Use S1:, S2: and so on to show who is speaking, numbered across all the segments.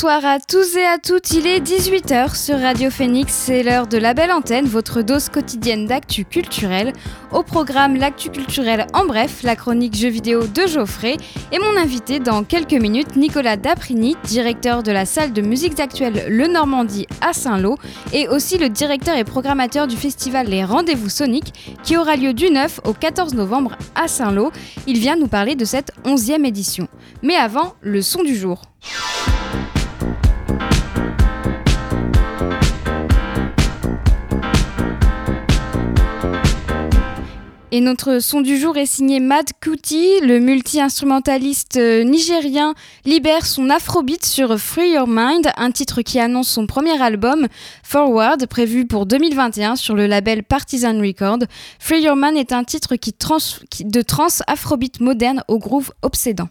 S1: Bonsoir à tous et à toutes, il est 18h sur Radio Phoenix, c'est l'heure de la belle antenne, votre dose quotidienne d'actu culturel. Au programme l'actu culturel en bref, la chronique jeux vidéo de Geoffrey et mon invité dans quelques minutes, Nicolas Daprini, directeur de la salle de musique actuelle Le Normandie à Saint-Lô et aussi le directeur et programmateur du festival Les Rendez-vous Soniques qui aura lieu du 9 au 14 novembre à Saint-Lô. Il vient nous parler de cette 11e édition. Mais avant, le son du jour. Et notre son du jour est signé Mad Kuti. Le multi-instrumentaliste euh, nigérien libère son afrobeat sur Free Your Mind, un titre qui annonce son premier album, Forward, prévu pour 2021 sur le label Partisan Record. Free Your Mind est un titre qui de trance afrobeat moderne au groove obsédant.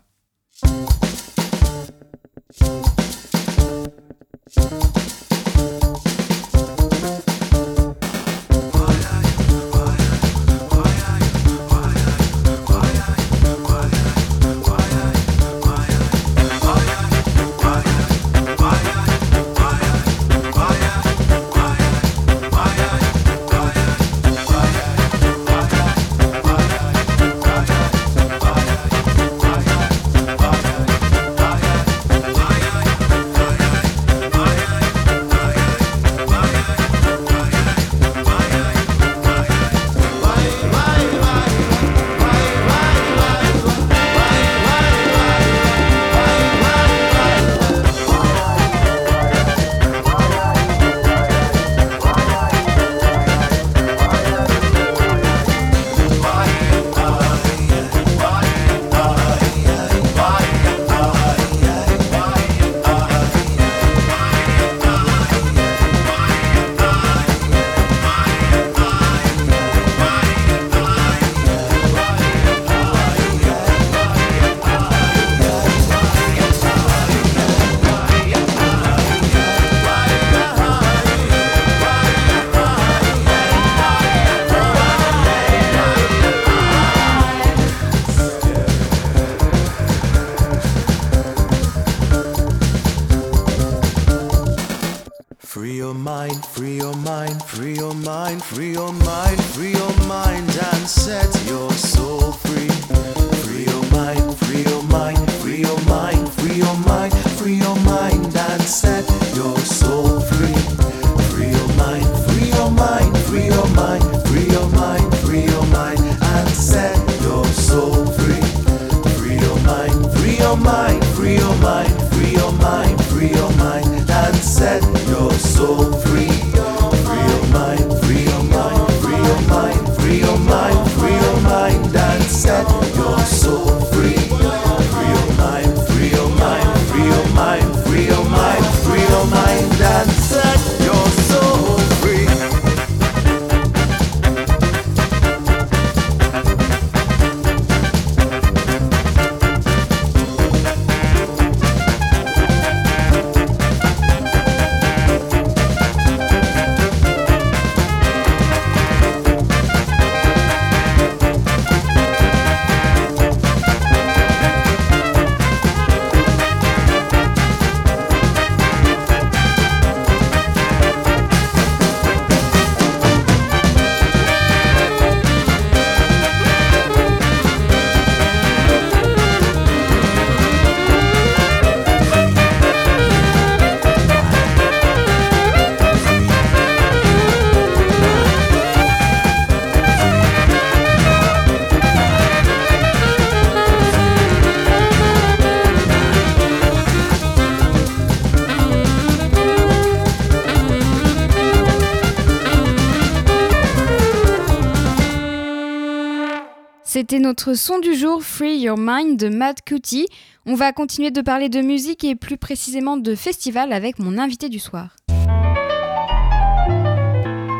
S1: Notre son du jour, Free Your Mind de Matt Cootie. On va continuer de parler de musique et plus précisément de festival avec mon invité du soir.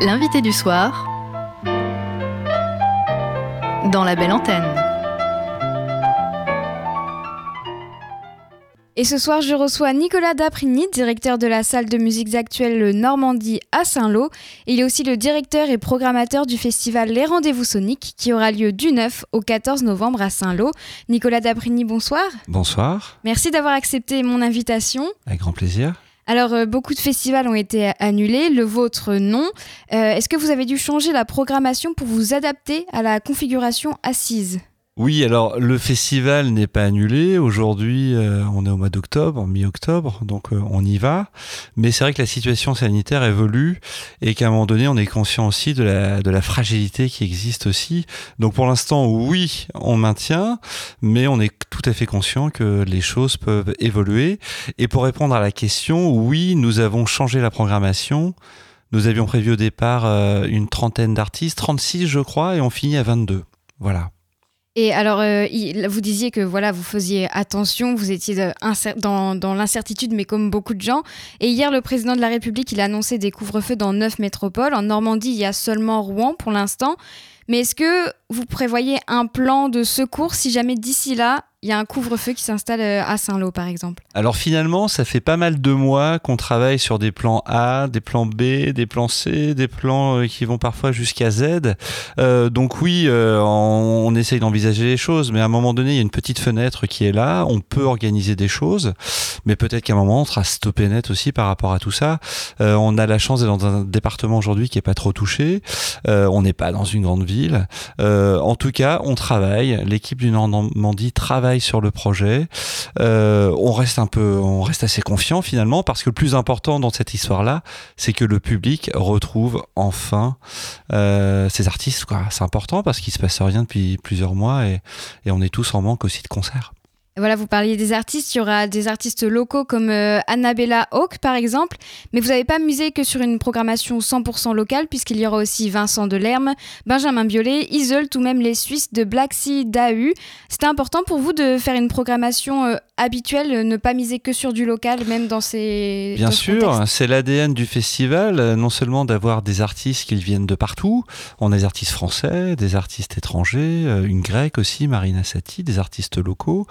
S2: L'invité du soir dans la belle antenne.
S1: Et ce soir, je reçois Nicolas Daprigny, directeur de la salle de musiques actuelles Normandie à Saint-Lô. Il est aussi le directeur et programmateur du festival Les Rendez-vous Soniques qui aura lieu du 9 au 14 novembre à Saint-Lô. Nicolas Daprigny, bonsoir.
S3: Bonsoir.
S1: Merci d'avoir accepté mon invitation.
S3: Avec grand plaisir.
S1: Alors, euh, beaucoup de festivals ont été annulés, le vôtre non. Euh, est-ce que vous avez dû changer la programmation pour vous adapter à la configuration assise?
S3: Oui, alors le festival n'est pas annulé. Aujourd'hui, euh, on est au mois d'octobre, mi-octobre, donc euh, on y va. Mais c'est vrai que la situation sanitaire évolue et qu'à un moment donné, on est conscient aussi de la, fragilité qui existe aussi. Donc pour l'instant, oui, on maintient, mais on est tout à fait conscient que les choses peuvent évoluer. Et pour répondre à la question, oui, nous avons changé la programmation. Nous avions prévu au départ euh, une trentaine d'artistes, 36 je crois, et on finit à 22. Voilà.
S1: Et alors, euh, vous disiez que voilà, vous faisiez attention, vous étiez dans, dans l'incertitude, mais comme beaucoup de gens. Et hier, le président de la République, il a annoncé des couvre-feux dans neuf métropoles. En Normandie, il y a seulement Rouen pour l'instant. Mais est-ce que vous prévoyez un plan de secours si jamais d'ici là, il y a un couvre-feu qui s'installe euh, à Saint-Lô, par exemple
S3: Alors finalement, ça fait pas mal de mois qu'on travaille sur des plans A, des plans B, des plans C, des plans euh, qui vont parfois jusqu'à Z. Euh, donc oui, on, essaye d'envisager les choses, mais à un moment donné, il y a une petite fenêtre qui est là. On peut organiser des choses, mais peut-être qu'à un moment, on sera stoppé net aussi par rapport à tout ça. On a la chance d'être dans un département aujourd'hui qui est pas trop touché. on n'est pas dans une grande ville. en tout cas, on travaille. L'équipe du Normandie travaille sur le projet. Euh, on reste un peu, on reste assez confiant finalement parce que le plus important dans cette histoire-là, c'est que le public retrouve enfin euh, ces artistes. C'est important parce qu'il se passe rien depuis plusieurs mois et, et on est tous en manque aussi de concerts.
S1: Voilà, vous parliez des artistes, il y aura des artistes locaux comme euh, Annabella Hawk par exemple, mais vous n'avez pas misé que sur une programmation 100% locale puisqu'il y aura aussi Vincent Delerme, Benjamin Biolay, Iseult ou même les Suisses de Black Sea DAU. C'était important pour vous de faire une programmation euh, habituelle, ne pas miser que sur du local, même dans ces...
S3: Bien sûr, c'est l'ADN du festival, euh, non seulement d'avoir des artistes qui viennent de partout, on a des artistes français, des artistes étrangers, une grecque aussi, Marina Sati, des artistes locaux.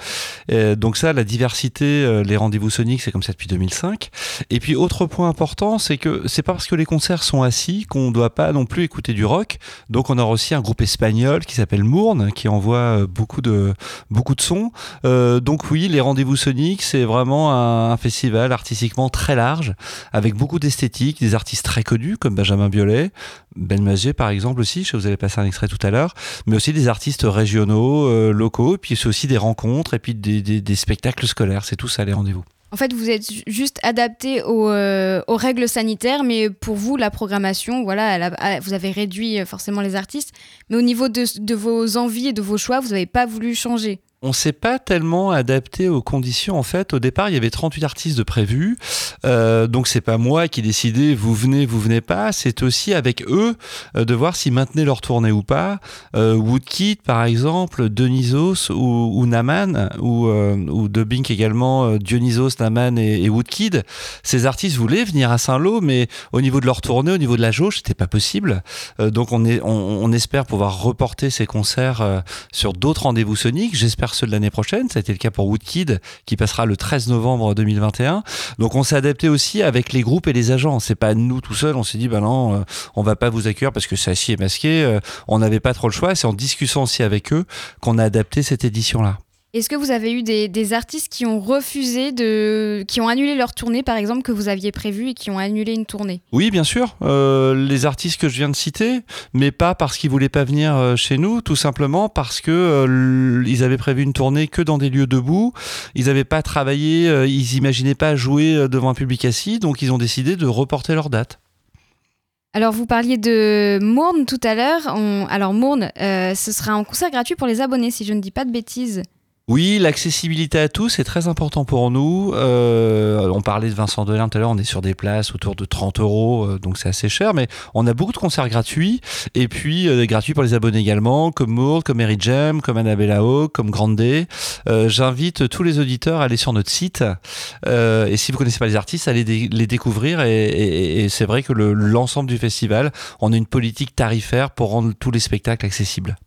S3: Euh, donc ça, la diversité, euh, les rendez-vous soniques, c'est comme ça depuis 2005. Et puis autre point important, c'est que c'est pas parce que les concerts sont assis qu'on doit pas non plus écouter du rock. Donc on a aussi un groupe espagnol qui s'appelle Mourne, qui envoie euh, beaucoup de beaucoup de sons. donc oui, les rendez-vous soniques, c'est vraiment un, festival artistiquement très large, avec beaucoup d'esthétique, des artistes très connus comme Benjamin Biolay, Ben Mager par exemple aussi. Je vous allez passer un extrait tout à l'heure, mais aussi des artistes régionaux, locaux. Et puis c'est aussi des rencontres et puis des, spectacles scolaires. C'est tout ça les rendez-vous.
S1: En fait, vous êtes juste adapté aux, euh, aux, règles sanitaires, mais pour vous, la programmation, voilà, vous avez réduit euh, forcément les artistes, mais au niveau de, de vos envies et de vos choix, vous n'avez pas voulu changer
S3: on s'est pas tellement adapté aux conditions. En fait, au départ, il y avait 38 artistes de prévus. Euh, donc, c'est pas moi qui décidais vous venez, vous venez pas. C'est aussi avec eux euh, de voir s'ils maintenaient leur tournée ou pas. Euh, Woodkid, par exemple, Denisos ou, Naman, ou, ou également, Dionysos, Naman et, et, Woodkid. Ces artistes voulaient venir à Saint-Lô, mais au niveau de leur tournée, au niveau de la jauge, c'était pas possible. donc, on, est, on, on, espère pouvoir reporter ces concerts sur d'autres rendez-vous soniques. J'espère ceux de l'année prochaine. Ça a été le cas pour Woodkid, qui passera le 13 novembre 2021. Donc on s'est adapté aussi avec les groupes et les agents. C'est pas nous tout seuls. On s'est dit, ben non, euh, on va pas vous accueillir parce que c'est assis et masqué. Euh, on n'avait pas trop le choix. C'est en discutant aussi avec eux qu'on a adapté cette édition-là.
S1: Est-ce que vous avez eu des, artistes qui ont refusé de, qui ont annulé leur tournée, par exemple, que vous aviez prévu et qui ont annulé une tournée?
S3: Oui, bien sûr. Euh, les artistes que je viens de citer, mais pas parce qu'ils voulaient pas venir euh, chez nous, tout simplement parce que euh, ils avaient prévu une tournée que dans des lieux debout. Ils n'avaient pas travaillé, ils imaginaient pas jouer devant un public assis, donc ils ont décidé de reporter leur date.
S1: Alors, vous parliez de Mourne tout à l'heure. Alors, Mourne, ce sera un concert gratuit pour les abonnés, si je ne dis pas de bêtises.
S3: Oui, l'accessibilité à tous est très important pour nous. Euh, on parlait de Vincent Delin tout à l'heure, on est sur des places autour de 30 euros, euh, donc c'est assez cher, mais on a beaucoup de concerts gratuits, et puis euh, gratuits pour les abonnés également, comme Moore, comme Mary Jam, comme Annabella Hawk, comme Grande J'invite tous les auditeurs à aller sur notre site, et si vous connaissez pas les artistes, allez les découvrir, et c'est vrai que l'ensemble du festival, on a une politique tarifaire pour rendre tous les spectacles accessibles.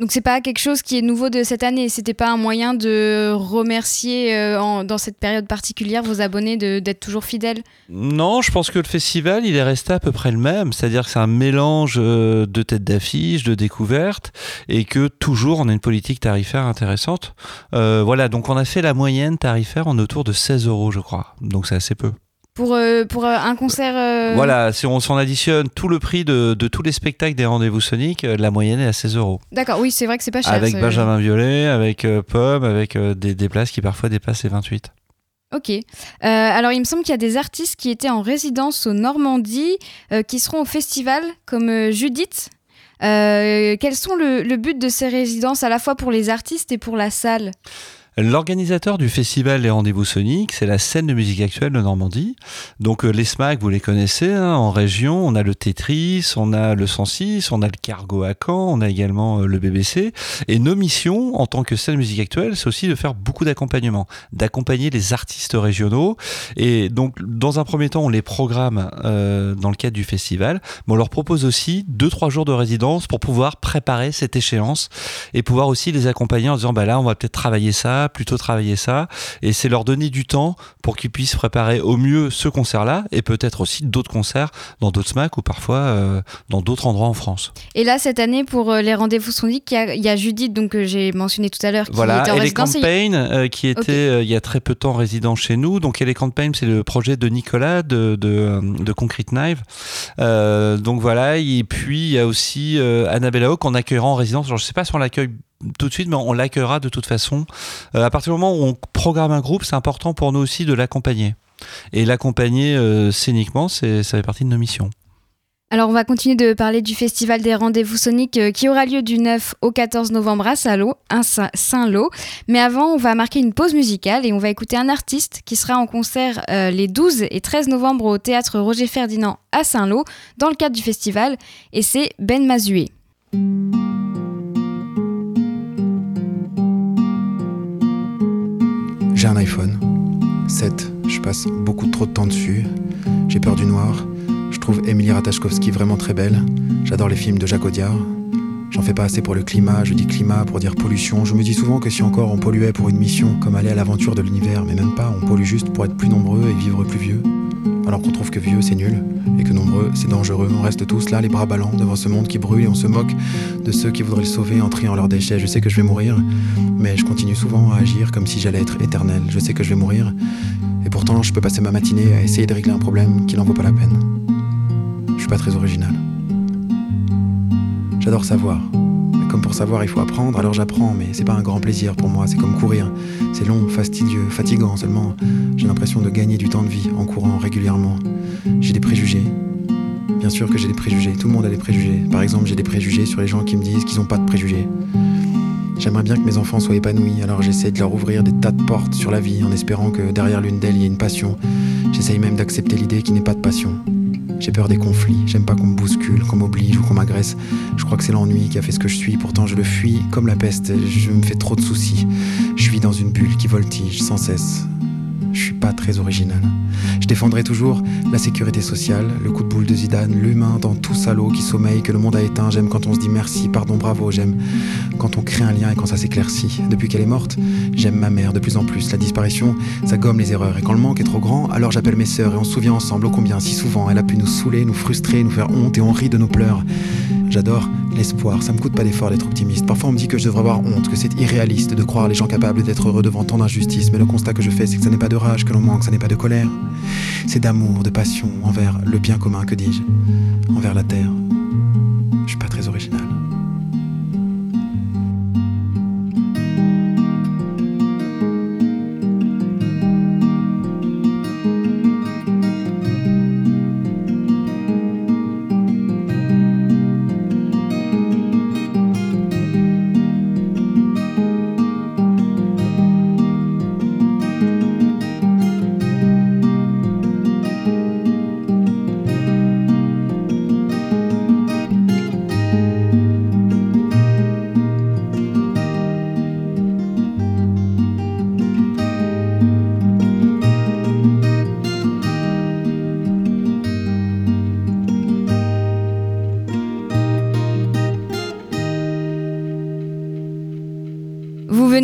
S1: Donc c'est pas quelque chose qui est nouveau de cette année. C'était pas un moyen de remercier euh, dans cette période particulière vos abonnés d'être toujours fidèles.
S3: Non, je pense que le festival il est resté à peu près le même. C'est-à-dire que c'est un mélange euh, de têtes d'affiche, de découvertes, et que toujours on a une politique tarifaire intéressante. Euh, voilà, donc on a fait la moyenne tarifaire en autour de 16 euros, je crois. Donc c'est assez peu
S1: pour, euh, pour euh, un concert. Euh,
S3: voilà, si on s'en additionne tout le prix de, de, tous les spectacles des rendez-vous Sonic, la moyenne est à 16 euros.
S1: D'accord, oui, c'est vrai que c'est pas cher.
S3: Avec Benjamin Violet, avec Pomme, avec des, des, places qui parfois dépassent les 28.
S1: Ok. alors, il me semble qu'il y a des artistes qui étaient en résidence au Normandie qui seront au festival, comme Judith. quels sont le, le but de ces résidences à la fois pour les artistes et pour la salle?
S3: L'organisateur du festival Les Rendez-vous Soniques, c'est la scène de musique actuelle de Normandie. Donc euh, les SMAC, vous les connaissez, hein, en région, on a le Tetris, on a le 106, on a le Cargo à Caen, on a également euh, le BBC. Et nos missions, en tant que scène de musique actuelle, c'est aussi de faire beaucoup d'accompagnement, d'accompagner les artistes régionaux. Et donc, dans un premier temps, on les programme euh, dans le cadre du festival, mais on leur propose aussi deux, trois jours de résidence pour pouvoir préparer cette échéance et pouvoir aussi les accompagner en disant, bah là, on va peut-être travailler ça, plutôt travailler ça. Et c'est leur donner du temps pour qu'ils puissent préparer au mieux ce concert-là et peut-être aussi d'autres concerts dans d'autres SMAC ou parfois euh, dans d'autres endroits en France.
S1: Et là, cette année, pour euh, les rendez-vous soniques, il y, a Judith, donc, que j'ai mentionné tout à l'heure, qui
S3: voilà,
S1: était en
S3: et Campaign, euh, qui était il y a très peu de temps résident chez nous. Donc, les Campaign, c'est le projet de Nicolas de, de, de Concrete Knife. donc voilà, et puis il y a aussi Annabella Hawk qu'on accueillera en résidence. je ne sais pas si on l'accueille tout de suite, mais on l'accueillera de toute façon. Euh, à partir du moment où on programme un groupe, c'est important pour nous aussi de l'accompagner. Et l'accompagner euh, scéniquement, ça fait partie de nos missions.
S1: Alors on va continuer de parler du festival des rendez-vous soniques euh, qui aura lieu du 9 au 14 novembre à Saint-Lô. Mais avant, on va marquer une pause musicale et on va écouter un artiste qui sera en concert les 12 et 13 novembre au théâtre Roger Ferdinand à Saint-Lô dans le cadre du festival et c'est Ben Mazué.
S4: J'ai un iPhone 7, je passe beaucoup trop de temps dessus. J'ai peur du noir. Je trouve Emilie Ratajkowski vraiment très belle. J'adore les films de Jacques Audiard. J'en fais pas assez pour le climat, je dis climat pour dire pollution. Je me dis souvent que si encore on polluait pour une mission, comme aller à l'aventure de l'univers, mais même pas, on pollue juste pour être plus nombreux et vivre plus vieux. Alors qu'on trouve que vieux c'est nul, et que nombreux c'est dangereux. On reste tous là, les bras ballants, devant ce monde qui brûle, et on se moque de ceux qui voudraient le sauver en triant leurs déchets. Je sais que je vais mourir, mais je continue souvent à agir comme si j'allais être éternel. Je sais que je vais mourir, et pourtant je peux passer ma matinée à essayer de régler un problème qui n'en vaut pas la peine. Je suis pas très original. J'adore savoir. Comme pour savoir, il faut apprendre, alors j'apprends, mais c'est pas un grand plaisir pour moi, c'est comme courir. C'est long, fastidieux, fatigant seulement. J'ai l'impression de gagner du temps de vie en courant régulièrement. J'ai des préjugés. Bien sûr que j'ai des préjugés, tout le monde a des préjugés. Par exemple, j'ai des préjugés sur les gens qui me disent qu'ils n'ont pas de préjugés. J'aimerais bien que mes enfants soient épanouis, alors j'essaie de leur ouvrir des tas de portes sur la vie en espérant que derrière l'une d'elles il y ait une passion. J'essaye même d'accepter l'idée qu'il n'y ait pas de passion. J'ai peur des conflits, j'aime pas qu'on me bouscule, qu'on m'oblige ou qu'on m'agresse. Je crois que c'est l'ennui qui a fait ce que je suis, pourtant je le fuis comme la peste, je me fais trop de soucis. Je vis dans une bulle qui voltige sans cesse. Je suis pas très original. Je défendrai toujours la sécurité sociale, le coup de boule de Zidane, l'humain dans tout salaud qui sommeille, que le monde a éteint. J'aime quand on se dit merci, pardon, bravo. J'aime quand on crée un lien et quand ça s'éclaircit. Depuis qu'elle est morte, j'aime ma mère de plus en plus. La disparition, ça gomme les erreurs. Et quand le manque est trop grand, alors j'appelle mes sœurs et on se souvient ensemble ô combien, si souvent, elle a pu nous saouler, nous frustrer, nous faire honte et on rit de nos pleurs. J'adore l'espoir, ça me coûte pas d'effort d'être optimiste. Parfois on me dit que je devrais avoir honte, que c'est irréaliste de croire les gens capables d'être heureux devant tant d'injustice, mais le constat que je fais c'est que ça n'est pas de rage que l'on manque, ça n'est pas de colère. C'est d'amour, de passion envers le bien commun, que dis-je, envers la terre.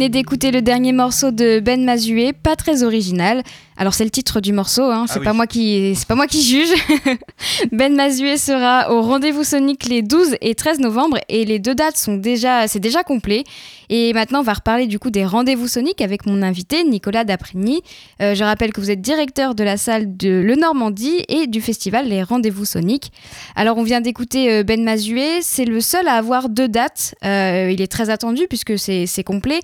S1: D'écouter le dernier morceau de Ben Mazué, pas très original. Alors c'est le titre du morceau, hein. c'est
S3: Ah
S1: pas
S3: oui.
S1: moi qui c'est pas moi qui juge. ben Mazué sera au rendez-vous Sonic les 12 et 13 novembre et les deux dates sont déjà c'est déjà complet. Et maintenant on va reparler du coup des rendez-vous Sonic avec mon invité Nicolas Daprigny. Euh, je rappelle que vous êtes directeur de la salle de Le Normandie et du festival Les Rendez-vous Sonic. Alors on vient d'écouter euh, Ben Mazué, c'est le seul à avoir deux dates. Euh, il est très attendu puisque c'est c'est complet.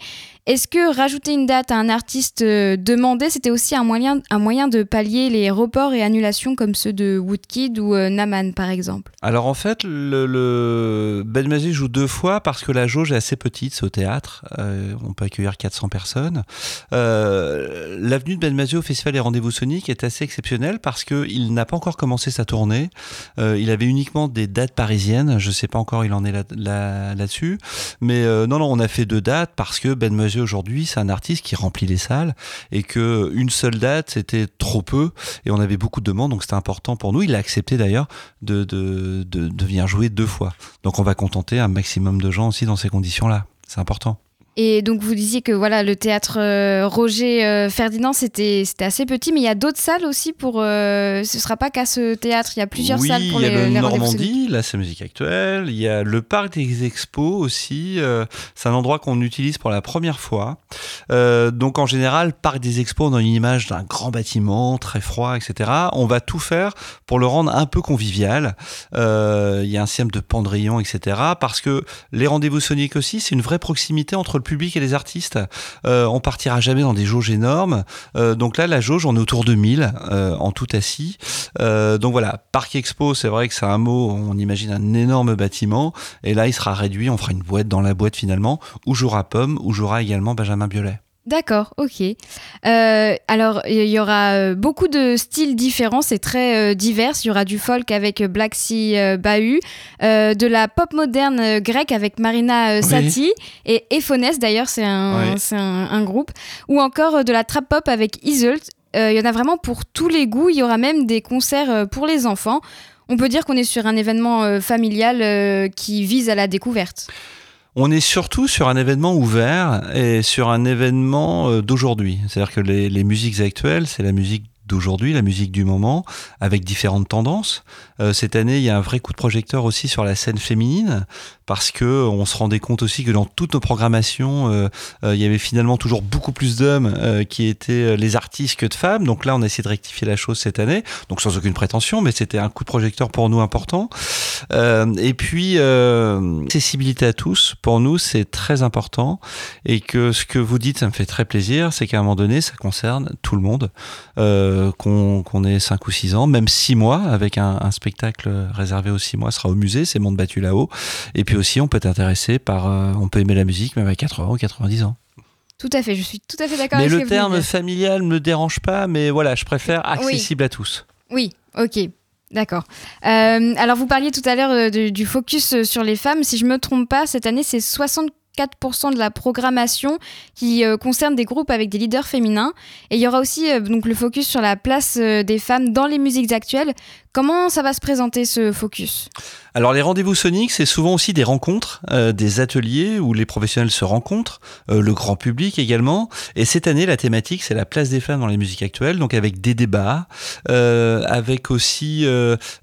S1: Est-ce que rajouter une date à un artiste euh, demandé, c'était aussi un moyen, un moyen de pallier les reports et annulations comme ceux de Woodkid ou euh, Naman par exemple?
S3: Alors en fait, le, le... Ben joue deux fois parce que la jauge est assez petite, c'est au théâtre, euh, on peut accueillir 400 personnes. L'avenue de Ben Mazué au Festival des Rendez-vous Soniques est assez exceptionnelle parce qu'il n'a pas encore commencé sa tournée. Il avait uniquement des dates parisiennes, je sais pas encore il en est là- là- là-dessus. Mais non, non, on a fait deux dates parce que Ben Aujourd'hui, c'est un artiste qui remplit les salles et que une seule date, c'était trop peu et on avait beaucoup de demandes, donc c'était important pour nous. Il a accepté d'ailleurs de, de, de, de venir jouer deux fois. Donc on va contenter un maximum de gens aussi dans ces conditions-là. C'est important.
S1: Et donc vous disiez que voilà le théâtre euh, Roger euh, Ferdinand c'était c'était assez petit, mais il y a d'autres salles aussi pour. euh, ce sera pas qu'à ce théâtre, il y a plusieurs
S3: oui,
S1: salles pour
S3: il y
S1: les,
S3: a le
S1: les.
S3: Normandie, c'est musique actuelle. Il y a le parc des expos aussi. euh, c'est un endroit qu'on utilise pour la première fois. Donc en général, parc des expos, on a une image d'un grand bâtiment très froid, etc. On va tout faire pour le rendre un peu convivial. Il y a un système de pendrillon, etc. Parce que les rendez-vous soniques aussi, c'est une vraie proximité entre public et les artistes. Euh, on partira jamais dans des jauges énormes. Euh, donc là, la jauge, on est autour de 1000 euh, en tout assis. Donc voilà, Parc Expo, c'est vrai que c'est un mot, on imagine un énorme bâtiment. Et là, il sera réduit, on fera une boîte dans la boîte finalement, où jouera Pomme, où jouera également Benjamin Biolay.
S1: D'accord, ok. Euh, alors, il y aura euh, beaucoup de styles différents, c'est très euh, divers. Il y aura du folk avec Black Sea euh, Bahut, de la pop moderne grecque avec Marina
S3: Oui.
S1: Sati et Ephones d'ailleurs, c'est un,
S3: Oui.
S1: c'est un, un groupe, ou encore de la trap pop avec Iselt. Il y en a vraiment pour tous les goûts. Il y aura même des concerts pour les enfants. On peut dire qu'on est sur un événement familial qui vise à la découverte.
S3: On est surtout sur un événement ouvert et sur un événement euh, d'aujourd'hui. C'est-à-dire que les, les musiques actuelles, c'est la musique d'aujourd'hui, la musique du moment, avec différentes tendances. Euh, cette année, il y a un vrai coup de projecteur aussi sur la scène féminine, parce que on se rendait compte aussi que dans toutes nos programmations, euh, euh, il y avait finalement toujours beaucoup plus d'hommes qui étaient les artistes que de femmes. Donc là, on a essayé de rectifier la chose cette année, donc sans aucune prétention, mais c'était un coup de projecteur pour nous important. Et puis, accessibilité à tous, pour nous, c'est très important. Et que ce que vous dites, ça me fait très plaisir, c'est qu'à un moment donné, ça concerne tout le monde, qu'on qu'on ait 5 ou 6 ans, même 6 mois, avec un, un spectacle réservé aux 6 mois, sera au musée, c'est Monde battu là-haut. Et puis aussi, on peut être intéressé par, euh, on peut aimer la musique même à 80 ou 90 ans.
S1: Tout à fait, je suis tout à fait d'accord
S3: Mais
S1: avec ce
S3: le
S1: vous
S3: terme familial me dérange pas, mais voilà, je préfère
S1: Oui.
S3: accessible à tous.
S1: Oui, ok. D'accord. Euh, alors, vous parliez tout à l'heure euh, du focus euh, sur les femmes. Si je me trompe pas, cette année, c'est 64% de la programmation qui euh, concerne des groupes avec des leaders féminins. Et il y aura aussi euh, donc le focus sur la place euh, des femmes dans les musiques actuelles. Comment ça va se présenter ce focus?
S3: Alors les rendez-vous soniques, c'est souvent aussi des rencontres, euh, des ateliers où les professionnels se rencontrent, euh, le grand public également. Et cette année, la thématique, c'est la place des femmes dans les musiques actuelles, donc avec des débats, euh, avec aussi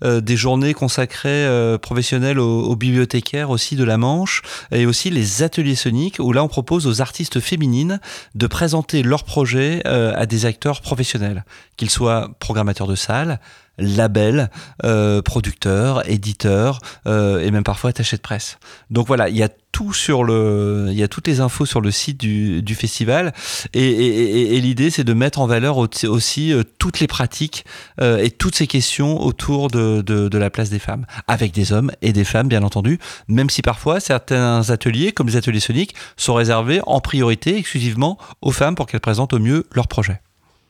S3: des journées consacrées professionnelles aux, aux bibliothécaires aussi de la Manche, et aussi les ateliers soniques, où là on propose aux artistes féminines de présenter leurs projets à des acteurs professionnels, qu'ils soient programmateurs de salles, labels, euh, producteurs, éditeurs euh, et même parfois attachés de presse. Donc voilà, il y a tout sur le, il y a toutes les infos sur le site du, du festival et, et- et- et l'idée c'est de mettre en valeur au- aussi euh, toutes les pratiques euh, et toutes ces questions autour de, de, de la place des femmes, avec des hommes et des femmes bien entendu, même si parfois certains ateliers comme les ateliers soniques sont réservés en priorité exclusivement aux femmes pour qu'elles présentent au mieux leurs projets.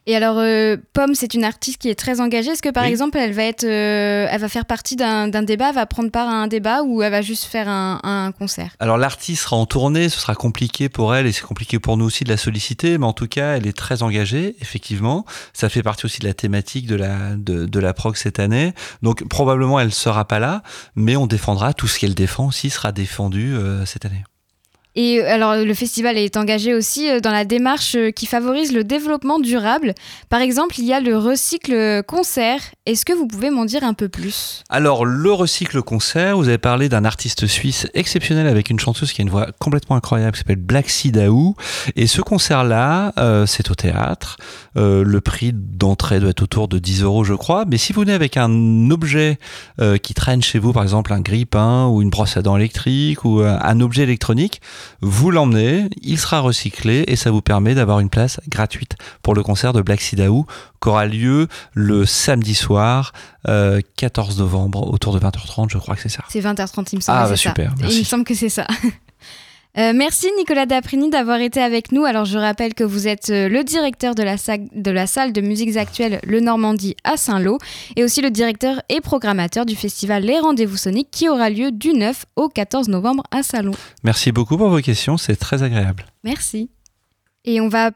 S1: Et alors, euh, Pomme, c'est une artiste qui est très engagée. Est-ce que, par
S3: Oui.
S1: exemple, elle va être, euh, elle va faire partie d'un débat, elle va prendre part à un débat, ou elle va juste faire un, un concert?
S3: Alors l'artiste sera en tournée, ce sera compliqué pour elle et c'est compliqué pour nous aussi de la solliciter, mais en tout cas elle est très engagée, effectivement. Ça fait partie aussi de la thématique de la, de, de la prog cette année. Donc probablement elle sera pas là, mais on défendra tout ce qu'elle défend aussi sera défendu euh, cette année.
S1: Et euh, alors, le festival est engagé aussi euh, dans la démarche euh, qui favorise le développement durable. Par exemple, il y a le recycle concert. Est-ce que vous pouvez m'en dire un peu plus?
S3: Alors, le recycle concert, vous avez parlé d'un artiste suisse exceptionnel avec une chanteuse qui a une voix complètement incroyable qui s'appelle Black Sidaou. Et ce concert-là, c'est au théâtre. le prix d'entrée doit être autour de 10 euros, je crois. Mais si vous venez avec un objet qui traîne chez vous, par exemple un grille-pain ou une brosse à dents électrique ou un objet électronique, vous l'emmenez, il sera recyclé et ça vous permet d'avoir une place gratuite pour le concert de Black Sidaou qui aura lieu le samedi soir, 14 euh, novembre, autour de 20h30, je crois que c'est ça.
S1: C'est 20h30, il me semble.
S3: Ah, bah, super.
S1: Il me semble que c'est ça. Euh, merci Nicolas Daprini d'avoir été avec nous. Alors je rappelle que vous êtes euh, le directeur de la, de la salle de musiques actuelles Le Normandie à Saint-Lô et aussi le directeur et programmateur du festival Les Rendez-vous Soniques qui aura lieu du 9 au 14 novembre à Salon.
S3: Merci beaucoup pour vos questions, c'est très agréable.
S1: Merci. Et on va,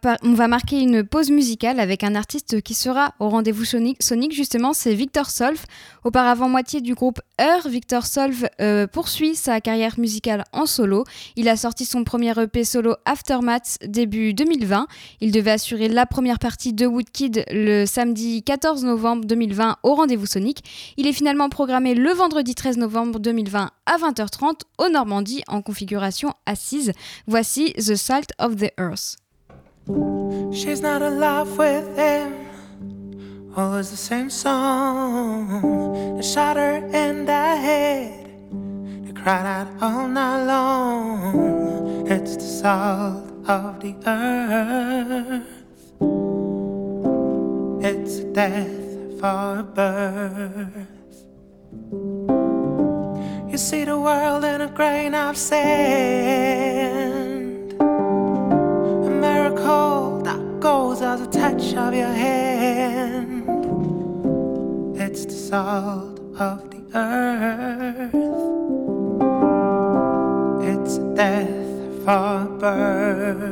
S1: marquer une pause musicale avec un artiste qui sera au rendez-vous Sonic. Sonic justement, c'est Victor Solf. Auparavant moitié du groupe Heure, Victor Solf euh, poursuit sa carrière musicale en solo. Il a sorti son premier EP solo Aftermath début 2020. Il devait assurer la première partie de Woodkid le samedi 14 novembre 2020 au rendez-vous Sonic. Il est finalement programmé le vendredi 13 novembre 2020 à 20h30 au Normandie en configuration assise. Voici The Salt of the Earth.
S5: She's not alive with him. Always the same song. They shot her in the head. They cried out all night long. It's the salt of the earth. It's death for birth. You see the world in a grain of sand miracle that goes as a touch of your hand. It's the salt of the earth. It's death for birth.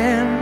S5: hand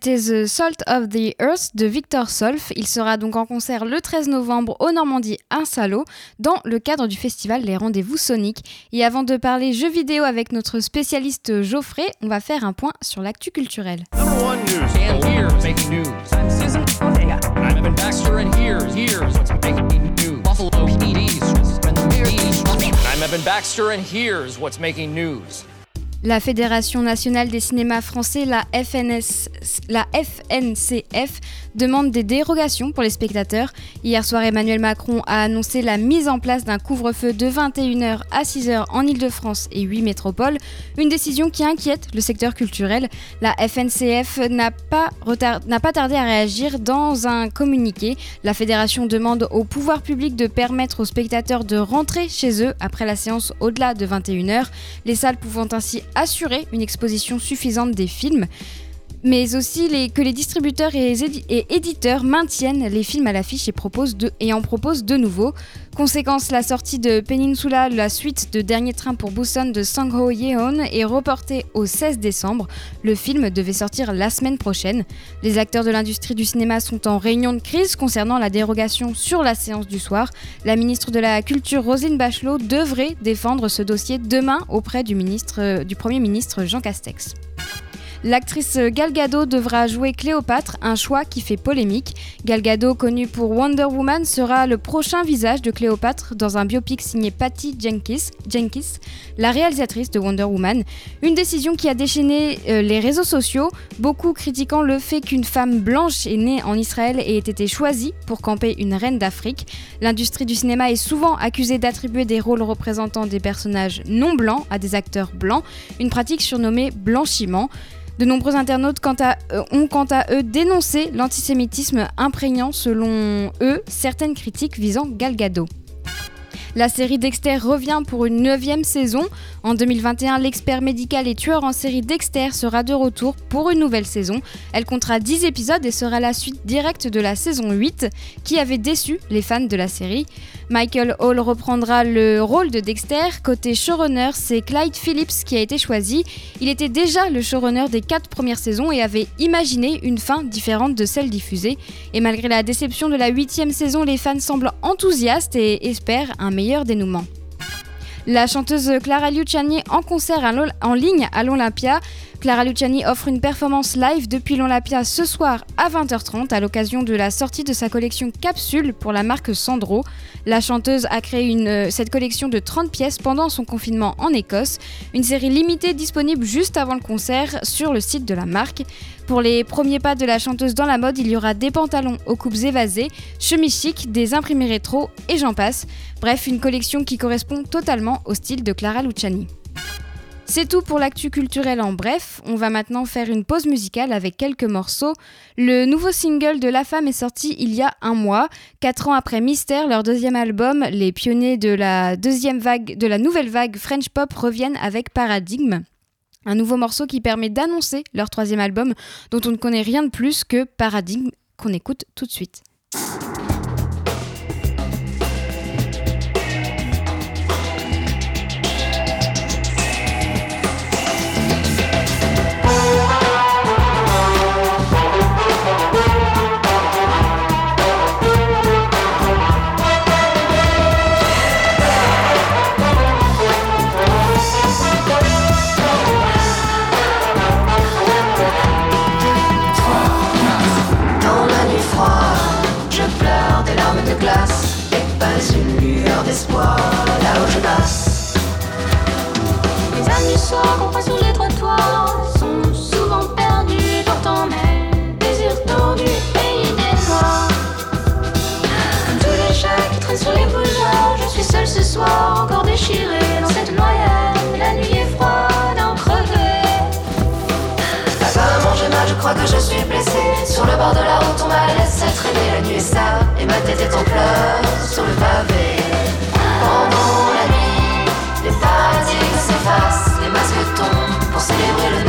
S1: C'était The Salt of the Earth de Victor Solf. Il sera donc en concert le 13 novembre au Normandie à Salo dans le cadre du festival Les Rendez-vous Soniques. Et avant de parler jeux vidéo avec notre spécialiste Geoffrey, on va faire un point sur l'actu culturel. Baxter and here's what's making news? La Fédération nationale des cinémas français, la, FNS, la FNCF, demande des dérogations pour les spectateurs. Hier soir, Emmanuel Macron a annoncé la mise en place d'un couvre-feu de 21h à 6h en Ile-de-France et 8 métropoles, une décision qui inquiète le secteur culturel. La FNCF n'a pas, pas tardé à réagir dans un communiqué. La fédération demande au pouvoir public de permettre aux spectateurs de rentrer chez eux après la séance au-delà de 21h, les salles pouvant ainsi assurer une exposition suffisante des films mais aussi que les distributeurs et, éditeurs maintiennent les films à l'affiche et, en proposent de nouveaux. Conséquence, la sortie de Peninsula, la suite de Dernier train pour Busan de Sang Ho Yeon, est reportée au 16 décembre. Le film devait sortir la semaine prochaine. Les acteurs de l'industrie du cinéma sont en réunion de crise concernant la dérogation sur la séance du soir. La ministre de la Culture, Rosine Bachelot, devrait défendre ce dossier demain auprès du, ministre, du Premier ministre Jean Castex. L'actrice Gal Gadot devra jouer Cléopâtre, un choix qui fait polémique. Gal Gadot, connue pour Wonder Woman, sera le prochain visage de Cléopâtre dans un biopic signé Patty Jenkins, Jenkins la réalisatrice de Wonder Woman. Une décision qui a déchaîné euh, les réseaux sociaux, beaucoup critiquant le fait qu'une femme blanche est née en Israël et ait été choisie pour camper une reine d'Afrique. L'industrie du cinéma est souvent accusée d'attribuer des rôles représentant des personnages non blancs à des acteurs blancs, une pratique surnommée blanchiment. De nombreux internautes euh, ont quant à eux dénoncé l'antisémitisme imprégnant selon eux certaines critiques visant Gal Gadot. La série Dexter revient pour une neuvième saison. En 2021, l'expert médical et tueur en série Dexter sera de retour pour une nouvelle saison. Elle comptera 10 épisodes et sera la suite directe de la saison 8 qui avait déçu les fans de la série? Michael Hall reprendra le rôle de Dexter. Côté showrunner, c'est Clyde Phillips qui a été choisi. Il était déjà le showrunner des 4 premières saisons et avait imaginé une fin différente de celle diffusée. Et malgré la déception de la 8 saison, les fans semblent enthousiastes et espèrent un meilleur La chanteuse Clara Luciani en concert en ligne à l'Olympia. Clara Luciani offre une performance live depuis l'Olympia ce soir à 20h30 à l'occasion de la sortie de sa collection Capsule pour la marque Sandro. La chanteuse a créé une, cette collection de 30 pièces pendant son confinement en Écosse, une série limitée disponible juste avant le concert sur le site de la marque. Pour les premiers pas de la chanteuse dans la mode, il y aura des pantalons aux coupes évasées, chemises chic, des imprimés rétro et j'en passe. Bref, une collection qui correspond totalement au style de Clara Luciani. C'est tout pour l'actu culturel en bref. On va maintenant faire une pause musicale avec quelques morceaux. Le nouveau single de La Femme est sorti il y a un mois. Quatre ans après Mystère, leur deuxième album, les pionniers de la deuxième vague, de la nouvelle vague French Pop reviennent avec Paradigme. Un nouveau morceau qui permet d'annoncer leur troisième album dont on ne connaît rien de plus que Paradigme qu'on écoute tout de suite.
S6: encore déchiré dans cette noyade. La nuit est froide, en crevé. Apparemment, j'ai mal, je crois que je suis blessé. Sur le bord de la route, on m'a laissé traîner. La nuit est sale et ma tête est en pleurs sur le pavé. Pendant la nuit, les paradis s'effacent, les masques tombent pour célébrer le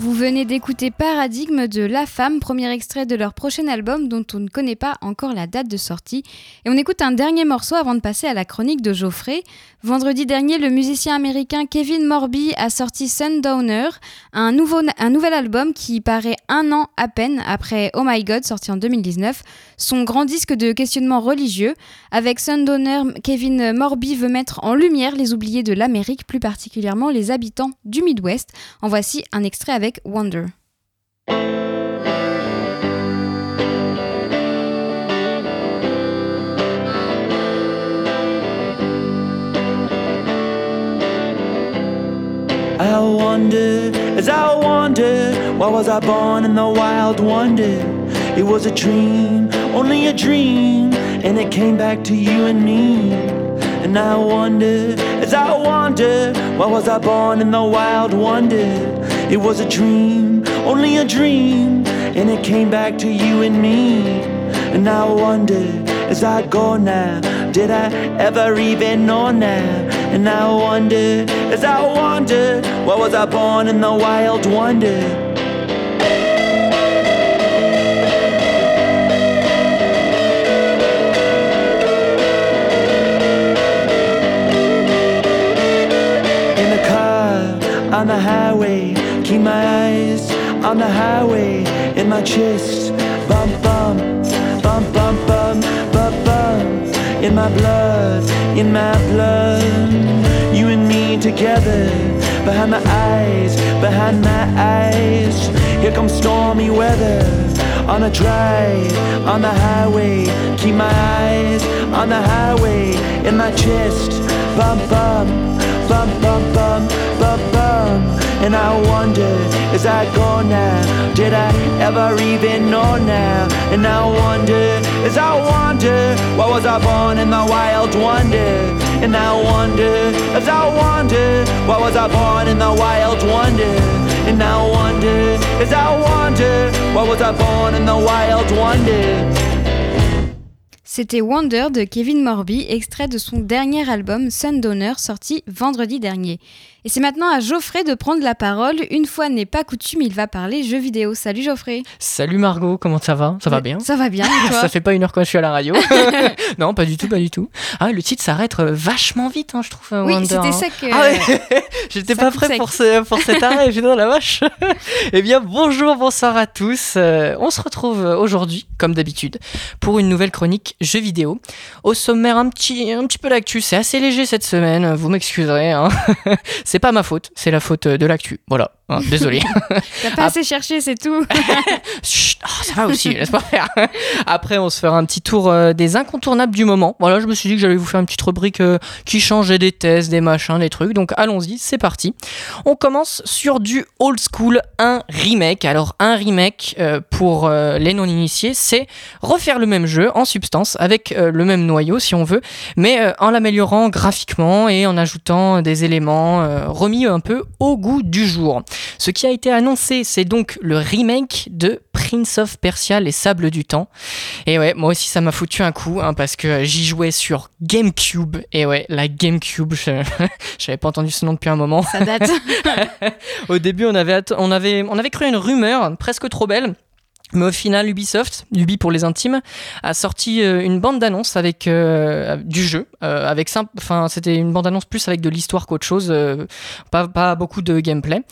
S1: Vous venez d'écouter Paradigme de La Femme, premier extrait de leur prochain album dont on ne connaît pas encore la date de sortie. Et on écoute un dernier morceau avant de passer à la chronique de Geoffrey. Vendredi dernier, le musicien américain Kevin Morby a sorti Sundowner, un, nouveau, un nouvel album qui paraît un an à peine après Oh My God, sorti en 2019, son grand disque de questionnement religieux. Avec Sundowner, Kevin Morby veut mettre en lumière les oubliés de l'Amérique, plus particulièrement les habitants du Midwest. En voici un extrait avec Wonder.
S7: I wonder, as I wonder, why was I born in the wild wonder? It was a dream, only a dream, and it came back to you and me. And I wonder, as I wonder, why was I born in the wild wonder? It was a dream, only a dream, and it came back to you and me. And I wonder, as I go now, did I ever even know now? And I wonder, as I wonder, why was I born in the wild wonder? In the car, on the highway, keep my eyes on the highway, in my chest, bump, bump, bump, bump, bump, bump, bump, in my blood, in my blood, you and me together, behind my eyes, behind my eyes, here comes stormy weather, on a drive, on the highway, keep my eyes on the highway, in my chest, bump, bump, bump, bump, bump, bump, bump. And I wonder, as I go now, did I ever even know now? And I wonder, as I wonder, why was I born in the wild wonder? And I wonder, as I wonder, why was I born in the wild wonder? And I wonder, as I wonder, why was I born in the wild wonder?
S1: C'était Wonder de Kevin Morby, extrait de son dernier album Sundowner, sorti vendredi dernier. Et c'est maintenant à Geoffrey de prendre la parole. Une fois n'est pas coutume, il va parler jeux vidéo. Salut Geoffrey.
S8: Salut Margot, comment ça va? Ça va bien?
S1: Ça va bien, et toi?
S8: Ça fait pas une heure que je suis à la radio. non, pas du tout, pas du tout. Ah, le titre s'arrête euh, vachement vite, hein, je trouve. euh,
S1: Oui, c'était
S8: hein.
S1: sec. euh,
S8: Ah ouais J'étais pas prêt
S1: sec.
S8: pour, ce, pour cet arrêt, putain la vache Eh bien, bonjour, bonsoir à tous. Euh, on se retrouve euh, aujourd'hui, comme d'habitude, pour une nouvelle chronique jeux vidéo. Au sommaire, un petit, un peu l'actu. C'est assez léger cette semaine, vous m'excuserez. hein. c'est pas ma faute, c'est la faute de l'actu. Voilà, hein, désolé.
S1: T'as pas
S8: Ah.
S1: assez cherché, c'est tout.
S8: Chut, oh, ça va aussi, laisse-moi faire. Après, on se fera un petit tour euh, des incontournables du moment. Voilà, je me suis dit que j'allais vous faire une petite rubrique euh, qui changeait des tests, des machins, des trucs. Donc allons-y, c'est parti. On commence sur du old school, un remake. Alors, un remake, euh, pour les non-initiés, c'est refaire le même jeu en substance, avec le même noyau si on veut, mais en l'améliorant graphiquement et en ajoutant des éléments remis un peu au goût du jour. Ce qui a été annoncé, c'est donc le remake de Prince of Persia, les sables du temps. Et ouais, moi aussi ça m'a foutu un coup, hein, parce que j'y jouais sur GameCube. Et ouais, la GameCube, je j'avais pas entendu ce nom depuis un moment.
S1: Ça date.
S8: Au début, on avait, on avait, on avait cru une rumeur presque trop belle. Mais au final, Ubisoft, Ubi pour les intimes, a sorti euh, une bande d'annonce avec euh, du jeu, euh, avec enfin c'était une bande annonce plus avec de l'histoire qu'autre chose, euh, pas, pas beaucoup de gameplay,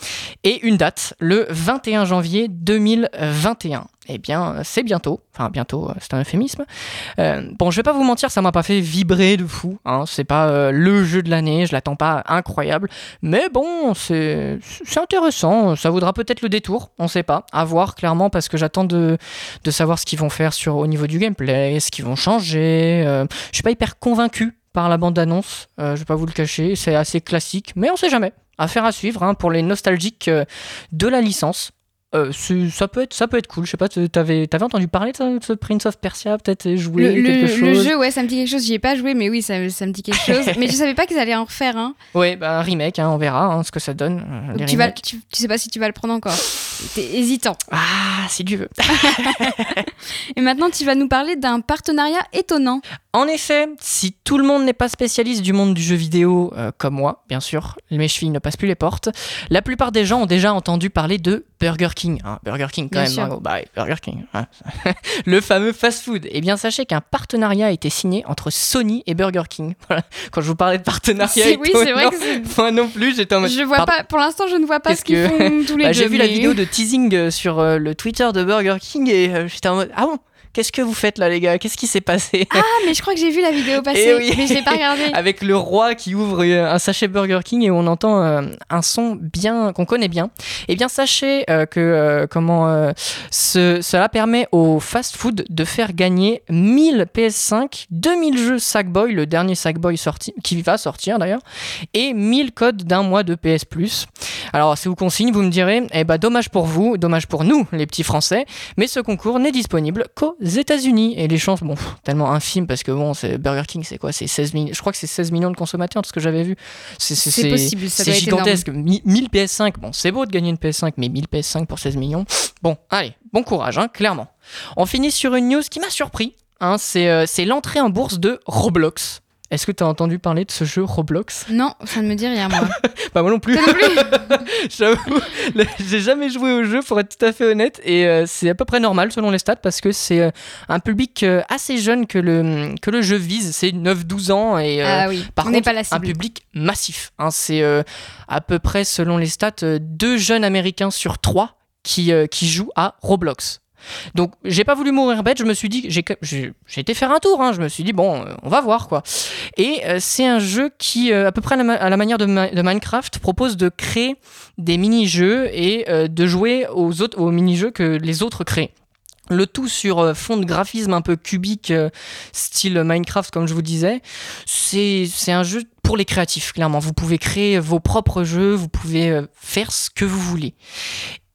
S8: et une date, le 21 janvier 2021. Eh bien, c'est bientôt, enfin bientôt, euh, c'est un euphémisme. Euh, bon, je vais pas vous mentir, ça m'a pas fait vibrer de fou. Hein. C'est pas euh, le jeu de l'année, je l'attends pas incroyable, mais bon, c'est intéressant. Ça vaudra peut-être le détour, on sait pas. À voir clairement parce que j'attends de, savoir ce qu'ils vont faire sur au niveau du gameplay, ce qu'ils vont changer. Je suis pas hyper convaincu par la bande d'annonce, euh, je vais pas vous le cacher, c'est assez classique, mais on sait jamais. Affaire à suivre hein, pour les nostalgiques de la licence. Euh, ça peut être ça peut être cool je sais pas t'avais t'avais entendu parler de ça, de ce Prince of Persia peut-être joué
S1: Le, le-
S8: quelque chose
S1: le jeu, ouais, ça me dit quelque chose. J'y ai pas joué, mais oui, ça, ça me dit quelque chose. mais je savais pas qu'ils allaient en refaire un.
S8: ouais bah un remake hein, on verra hein, ce que ça donne euh, les
S1: Tu, vas,
S8: remakes.
S1: tu, tu sais pas si tu vas le prendre encore. T'es hésitant.
S8: ah si tu veux
S1: Et maintenant, tu vas nous parler d'un partenariat étonnant.
S8: En effet, si tout le monde n'est pas spécialiste du monde du jeu vidéo, euh, comme moi, bien sûr, mes chevilles ne passent plus les portes, la plupart des gens ont déjà entendu parler de Burger King. hein. Burger King, quand
S1: Bien
S8: même. Margot. Bah, Burger King. hein. le fameux fast-food. Eh bien, sachez qu'un partenariat a été signé entre Sony et Burger King. Voilà. Quand je vous parlais de partenariat,
S1: oui, c'est vrai que c'est-
S8: Moi non plus, j'étais en mode.
S1: Je vois
S8: pardon.
S1: pas, pour l'instant, je ne vois pas ce qu'ils
S8: que-
S1: font tous les
S8: Bah,
S1: deux.
S8: J'ai vu la vidéo de teasing euh, sur euh, le Twitter de Burger King et euh, j'étais en mode Ah bon? Qu'est-ce que vous faites là, les gars? Qu'est-ce qui s'est passé?
S1: Ah, mais je crois que j'ai vu la vidéo passer,
S8: Eh oui.
S1: mais je l'ai pas regardé.
S8: avec le roi qui ouvre euh, un sachet Burger King et on entend euh, un son bien qu'on connaît bien. Eh bien, sachez euh, que euh, comment ce- cela permet au fast-food de faire gagner 1000 PS5, 2000 jeux Sackboy, le dernier Sackboy sorti, qui va sortir d'ailleurs, et 1000 codes d'un mois de PS Plus. Alors, si vous consigne, vous me direz, eh ben dommage pour vous, dommage pour nous, les petits Français, mais ce concours n'est disponible qu'aux États-Unis et les chances, bon, pff, tellement infimes parce que bon, c'est Burger King, c'est quoi? C'est 16 millions, je crois que c'est 16 millions de consommateurs, de ce que j'avais vu. C'est
S1: possible,
S8: c'est gigantesque. Mi- 1000 PS5, bon, c'est beau de gagner une PS5, mais 1000 PS5 pour 16 millions. Bon, allez, bon courage, hein, clairement. On finit sur une news qui m'a surpris. Hein, c'est euh, c'est l'entrée en bourse de Roblox. Est-ce que tu as entendu parler de ce jeu Roblox?
S1: Non, ça ne me dit rien, moi.
S8: Bah moi non plus. J'avoue, j'ai jamais joué au jeu pour être tout à fait honnête et euh, c'est à peu près normal selon les stats parce que c'est euh, un public euh, assez jeune que le, que le jeu vise, c'est 9-12 ans et
S1: Ah oui,
S8: par
S1: on n'est
S8: contre
S1: pas la
S8: un public massif. hein. c'est à peu près selon les stats deux jeunes américains sur trois qui, qui jouent à Roblox. Donc j'ai pas voulu mourir bête, je me suis dit, j'ai j'ai été faire un tour, hein. je me suis dit bon, euh, on va voir quoi. Et euh, c'est un jeu qui, euh, à peu près à la, manière de, de Minecraft, propose de créer des mini-jeux et de jouer aux, autres, aux mini-jeux que les autres créent. Le tout sur fond de graphisme un peu cubique, style Minecraft, comme je vous disais. C'est c'est un jeu pour les créatifs, clairement. Vous pouvez créer vos propres jeux, vous pouvez faire ce que vous voulez.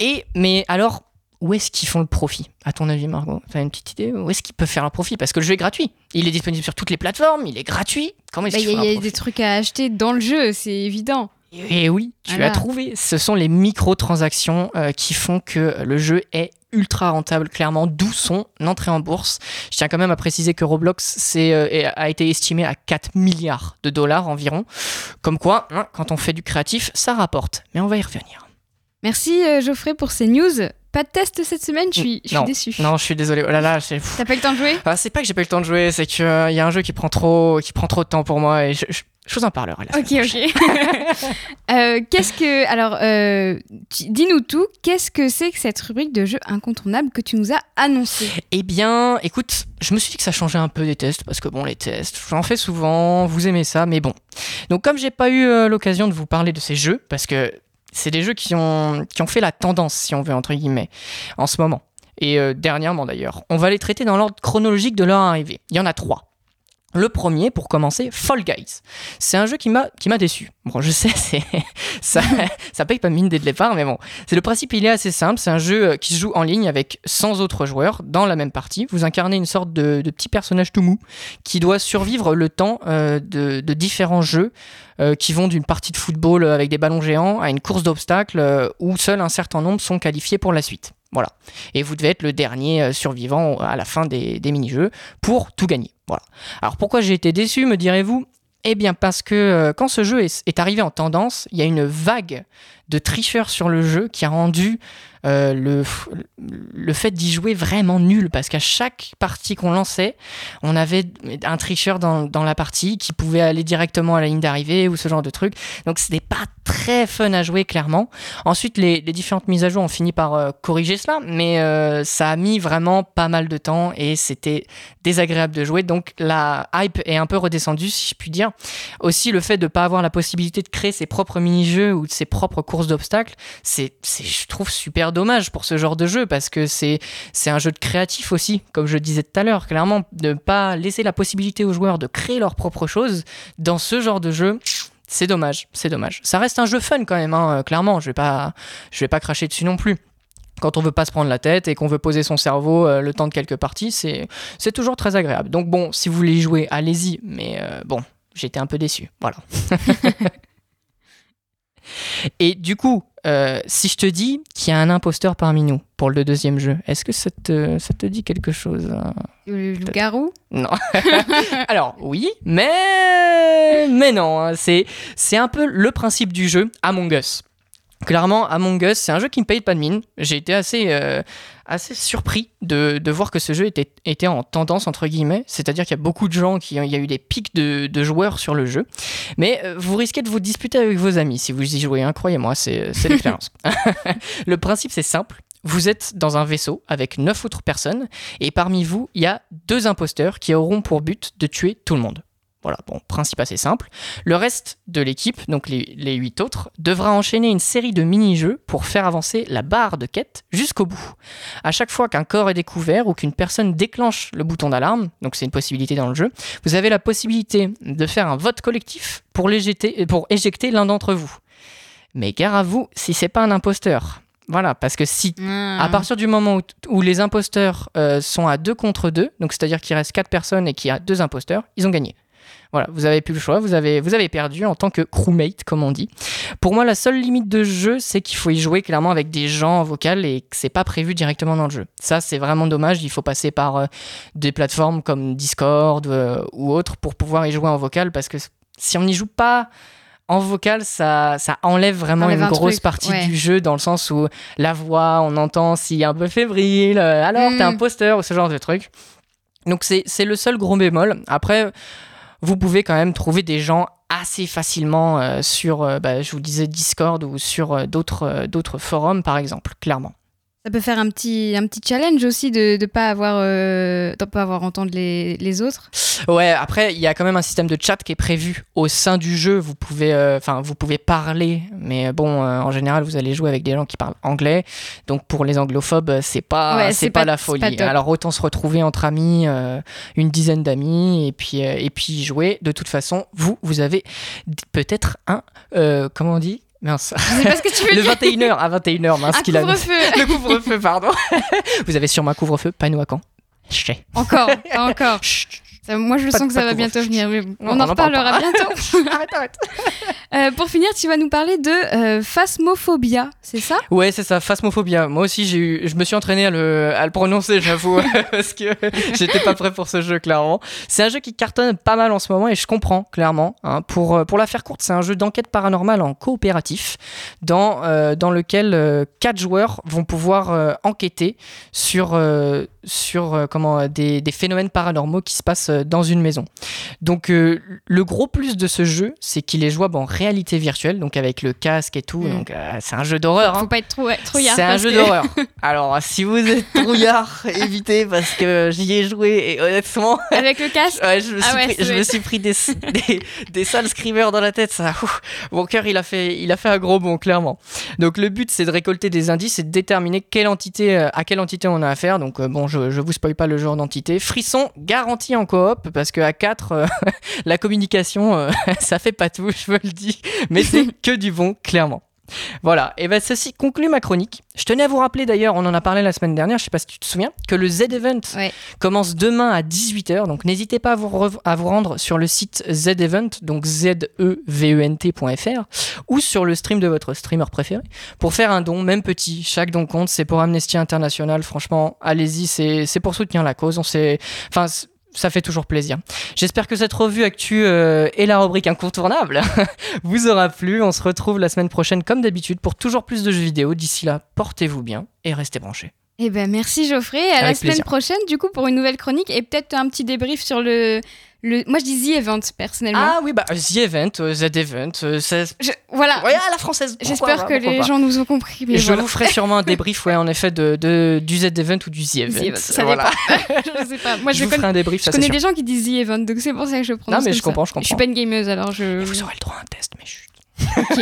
S8: Et, mais alors, où est-ce qu'ils font le profit À ton avis, Margot? T'as une petite idée Où est-ce qu'ils peuvent faire un profit? Parce que le jeu est gratuit. Il est disponible sur toutes les plateformes, il est gratuit. Comment est-ce
S1: Bah, Il y a, y des trucs à acheter dans le jeu, c'est évident.
S8: et oui, tu
S1: Voilà.
S8: as trouvé. Ce sont les microtransactions euh, qui font que le jeu est ultra rentable, clairement, d'où son entrée en bourse. Je tiens quand même à préciser que Roblox euh, a été estimé à 4 milliards de dollars environ. Comme quoi, hein, quand on fait du créatif, ça rapporte. Mais on va y revenir.
S1: Merci euh, Geoffrey pour ces news. Pas de test cette semaine, je suis, je suis
S8: non,
S1: déçue.
S8: Non, je suis désolé. Oh là là, c'est...
S1: T'as pas eu le temps de jouer?
S8: Ah, c'est pas que j'ai pas eu le temps de jouer, c'est qu'il y a un jeu qui prend trop, qui prend trop de temps pour moi et je, je- je vous en parlerai. la
S1: Ok, ok. Euh, qu'est-ce que. Alors, euh, dis-nous tout. Qu'est-ce que c'est que cette rubrique de jeux incontournables que tu nous as annoncé
S8: Eh bien, écoute, je me suis dit que ça changeait un peu des tests, parce que bon, les tests, j'en fais souvent, vous aimez ça, mais bon. Donc, comme j'ai pas eu euh, l'occasion de vous parler de ces jeux, parce que c'est des jeux qui ont, qui ont fait la tendance, si on veut, entre guillemets, en ce moment. Et euh, dernièrement d'ailleurs. On va les traiter dans l'ordre chronologique de leur arrivée. Il y en a trois. Le premier, pour commencer, Fall Guys. C'est un jeu qui m'a qui m'a déçu. Bon, je sais, c'est ça ça paye pas mine dès le départ, mais bon, c'est le principe. Il est assez simple. C'est un jeu euh, qui se joue en ligne avec 100 autres joueurs dans la même partie. Vous incarnez une sorte de, petit personnage tout mou qui doit survivre le temps euh, de, différents jeux euh, qui vont d'une partie de football avec des ballons géants à une course d'obstacles où seul un certain nombre sont qualifiés pour la suite. Voilà. Et vous devez être le dernier euh, survivant à la fin des, mini-jeux pour tout gagner. Voilà. Alors pourquoi j'ai été déçu, me direz-vous? Eh bien parce que euh, quand ce jeu est arrivé en tendance, il y a une vague de tricheurs sur le jeu qui a rendu euh, le, le fait d'y jouer vraiment nul parce qu'à chaque partie qu'on lançait, on avait un tricheur dans, dans, la partie qui pouvait aller directement à la ligne d'arrivée ou ce genre de truc. Donc c'était pas très fun à jouer clairement. Ensuite, les, les différentes mises à jour ont fini par euh, corriger cela, mais euh, ça a mis vraiment pas mal de temps et c'était désagréable de jouer. Donc la hype est un peu redescendue, si je puis dire. Aussi, le fait de pas avoir la possibilité de créer ses propres mini-jeux ou de ses propres d'obstacles, c'est, je trouve, super dommage pour ce genre de jeu parce que c'est un jeu de créatif aussi, comme je disais tout à l'heure. Clairement, de pas laisser la possibilité aux joueurs de créer leurs propres choses dans ce genre de jeu. C'est dommage, c'est dommage. Ça reste un jeu fun quand même, hein, clairement. Je vais pas, je vais pas cracher dessus non plus quand on veut pas se prendre la tête et qu'on veut poser son cerveau euh, le temps de quelques parties, c'est c'est toujours très agréable. Donc bon, si vous voulez y jouer, allez-y, mais euh, bon, j'étais un peu déçu. Voilà. et du coup, euh, si je te dis qu'il y a un imposteur parmi nous pour le deuxième jeu, est-ce que ça te, ça te dit quelque chose hein
S1: Le loup-garou
S8: Non. Alors, oui, mais, mais non. hein. C'est, c'est un peu le principe du jeu Among Us. Clairement, Among Us, c'est un jeu qui ne paye pas de mine. J'ai été assez, euh, assez surpris de, de voir que ce jeu était, était en tendance, entre guillemets. C'est-à-dire qu'il y a beaucoup de gens qui. Il y a eu des pics de, de joueurs sur le jeu. Mais euh, vous risquez de vous disputer avec vos amis si vous y jouez, hein, croyez-moi, c'est, c'est l'expérience. le principe, c'est simple. Vous êtes dans un vaisseau avec neuf autres personnes, et parmi vous, il y a deux imposteurs qui auront pour but de tuer tout le monde. Voilà, bon, principe assez simple. Le reste de l'équipe, donc les, les 8 autres, devra enchaîner une série de mini-jeux pour faire avancer la barre de quête jusqu'au bout. À chaque fois qu'un corps est découvert ou qu'une personne déclenche le bouton d'alarme, donc c'est une possibilité dans le jeu, vous avez la possibilité de faire un vote collectif pour, l'éjecter- pour éjecter l'un d'entre vous. Mais gare à vous si c'est pas un imposteur. Voilà, parce que si
S1: Ah.
S8: à partir du moment où, où les imposteurs euh, sont à 2 contre 2, donc c'est-à-dire qu'il reste 4 personnes et qu'il y a deux imposteurs, ils ont gagné. Voilà, vous avez plus le choix, vous avez, vous avez perdu en tant que crewmate, comme on dit. Pour moi, la seule limite de jeu, c'est qu'il faut y jouer clairement avec des gens en vocal et que c'est pas prévu directement dans le jeu. Ça, c'est vraiment dommage. Il faut passer par euh, des plateformes comme Discord euh, ou autres pour pouvoir y jouer en vocal parce que si on n'y joue pas en vocal, ça, ça enlève vraiment
S1: Enlève
S8: une
S1: un
S8: grosse
S1: truc,
S8: partie
S1: ouais.
S8: du jeu dans le sens où la voix, on entend s'il est un peu fébrile, euh, alors
S1: Mm.
S8: t'es un posteur ou ce genre de truc. Donc c'est c'est le seul gros bémol. Après, vous pouvez quand même trouver des gens assez facilement euh, sur, euh, bah, je vous disais, Discord ou sur euh, d'autres d'autres forums, par exemple, clairement.
S1: Ça peut faire un petit, un petit challenge aussi de ne pas, avoir, euh, de pas avoir entendre les, les autres.
S8: Ouais, après, il y a quand même un système de chat qui est prévu au sein du jeu. Vous pouvez, euh, vous pouvez parler, mais bon, euh, en général, vous allez jouer avec des gens qui parlent anglais. Donc, pour les anglophobes, euh, c'est pas,
S1: Ouais,
S8: c'est
S1: c'est
S8: pas,
S1: pas-
S8: la folie.
S1: pas.
S8: Alors, autant se retrouver entre amis, une dizaine d'amis, et puis, et puis jouer. De toute façon, vous, vous avez peut-être un, comment on dit? Mince.
S1: Je sais pas ce que tu veux
S8: Le
S1: dire.
S8: 21h à 21h, mince qu'il a
S1: couvre-feu.
S8: Le couvre-feu, pardon. vous avez sûrement un couvre-feu, pas nous à quand Chut.
S1: Encore, pas encore.
S8: Chut.
S1: Ça, moi, je
S8: Pas
S1: sens
S8: de-
S1: que ça va bientôt venir. mais on en
S8: en parle
S1: reparlera bientôt.
S8: arrête, arrête.
S1: Euh, pour finir, tu vas nous parler de euh, phasmophobia, c'est ça?
S8: Ouais, c'est ça, phasmophobia. Moi aussi, j'ai eu, je me suis entraîné à le, à le prononcer, j'avoue, parce que j'étais pas prêt pour ce jeu, clairement. C'est un jeu qui cartonne pas mal en ce moment et je comprends, clairement. hein. Pour, euh, pour la faire courte, c'est un jeu d'enquête paranormale en coopératif, dans, euh, dans lequel quatre joueurs vont pouvoir enquêter sur, sur comment, des, des phénomènes paranormaux qui se passent dans une maison. Donc, euh, le gros plus de ce jeu, c'est qu'il est jouable en réalité virtuelle, donc avec le casque et tout.
S1: Mm.
S8: Donc, euh, c'est un jeu d'horreur. hein.
S1: Faut pas être trouillard.
S8: C'est un jeu
S1: que-
S8: d'horreur. Alors, si vous êtes trouillard, évitez parce que j'y ai joué et honnêtement,
S1: Avec le casque
S8: ouais, je me
S1: Ah
S8: suis
S1: ouais,
S8: pris, je me suis pris des, des, des sales screamers dans la tête. Ça, ouf. mon cœur, il a fait, il a fait un gros bond, clairement. Donc, le but, c'est de récolter des indices et de déterminer quelle entité, euh, à quelle entité on a affaire. Donc, euh, bon, je, je vous spoil pas le genre d'entité. Frisson garanti en coop parce qu'à 4, la communication, euh, ça fait pas tout, je vous le dis. Mais c'est que du bon, clairement. Voilà, et ben ceci conclut ma chronique. Je tenais à vous rappeler d'ailleurs, on en a parlé la semaine dernière, je sais pas si tu te souviens, que le Z-Event
S1: Ouais.
S8: commence demain à 18h, donc n'hésitez pas à vous, à rendre sur le site Z-Event, donc E Z-E-V-E-N-T.fr, ou sur le stream de votre streamer préféré, pour faire un don, même petit, chaque don compte, c'est pour Amnesty International, franchement, allez-y, c'est pour soutenir la cause, on s'est... Enfin, ça fait toujours plaisir. J'espère que cette revue actu euh, et la rubrique incontournable vous aura plu. On se retrouve la semaine prochaine comme d'habitude pour toujours plus de jeux vidéo. D'ici là, portez-vous bien et restez branchés.
S1: Eh ben merci Geoffrey. À la semaine
S8: plaisir.
S1: prochaine du coup pour une nouvelle chronique et peut-être un petit débrief sur le le. Moi je dis The Event personnellement.
S8: Ah oui, bah The Event, euh, Z Event, euh, ça...
S1: Je- voilà.
S8: Ouais, à la française.
S1: J'espère que les
S8: pas.
S1: gens nous ont compris. Mais
S8: je
S1: voilà.
S8: vous ferai sûrement un débrief, ouais, en effet, de, de- du Z Event ou du The Event.
S1: The Event, ça
S8: Voilà.
S1: je sais pas. Moi
S8: je
S1: je,
S8: vous ferai un débrief,
S1: je
S8: ça
S1: connais des gens qui disent The Event donc c'est pour ça que je prononce.
S8: Non, mais je
S1: ça.
S8: comprends, je
S1: Je suis
S8: comprends.
S1: pas une gameuse alors je.
S8: Et vous aurez le droit à un test, mais chut.
S1: Ok.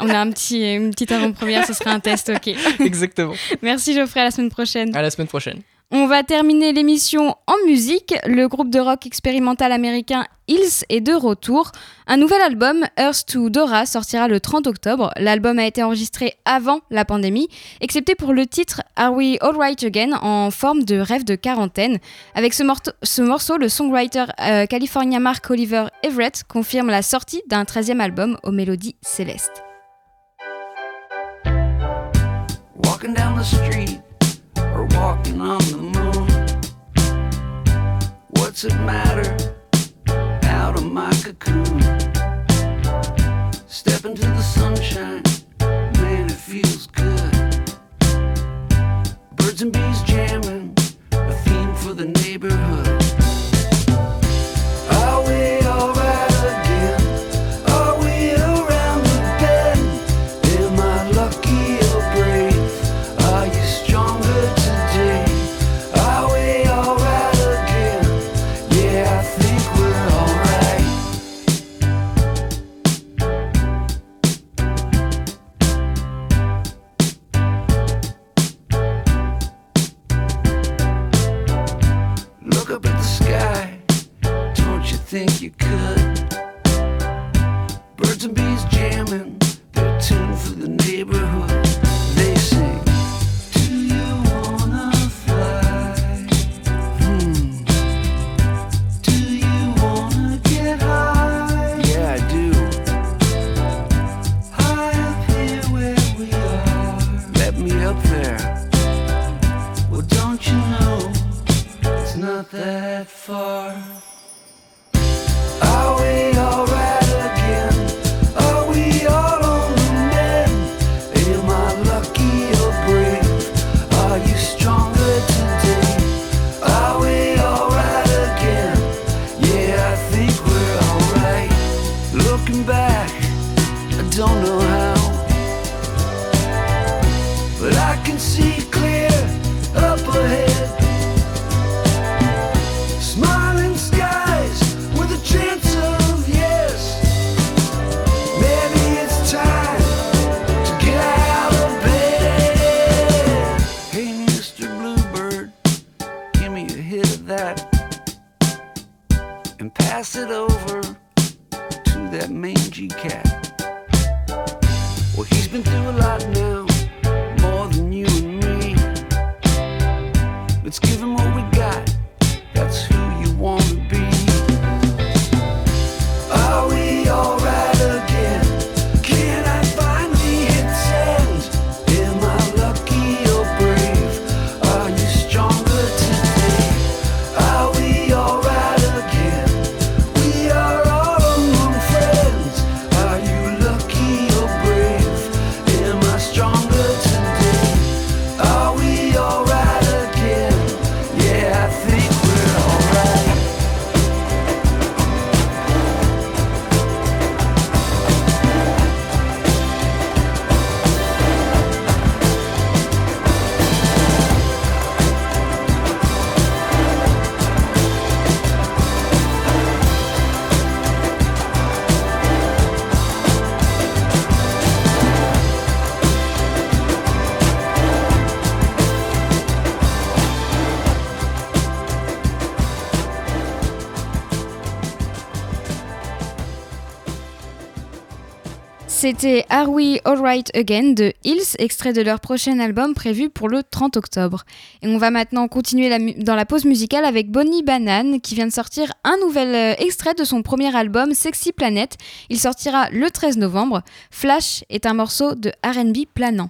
S1: On a un petit, une petite avant-première, ce sera un test, ok.
S8: Exactement.
S1: Merci Geoffrey, à la semaine prochaine.
S8: À la semaine prochaine.
S1: On va terminer l'émission en musique. Le groupe de rock expérimental américain Hills est de retour. Un nouvel album, Earth to Dora, sortira le 30 octobre. L'album a été enregistré avant la pandémie, excepté pour le titre Are We Alright Again en forme de rêve de quarantaine. Avec ce, morceau, le songwriter euh, californien Mark Oliver Everett confirme la sortie d'un 13e album aux mélodies célestes.
S7: Walking on the moon. What's it matter? Out of my cocoon. Step into the sunshine,
S1: C'était Are We Alright Again de Hills, extrait de leur prochain album prévu pour le 30 octobre. Et on va maintenant continuer dans la pause musicale avec Bonnie Banane qui vient de sortir un nouvel euh, extrait de son premier album Sexy Planet. Il sortira le 13 novembre. Flash est un morceau de RB planant.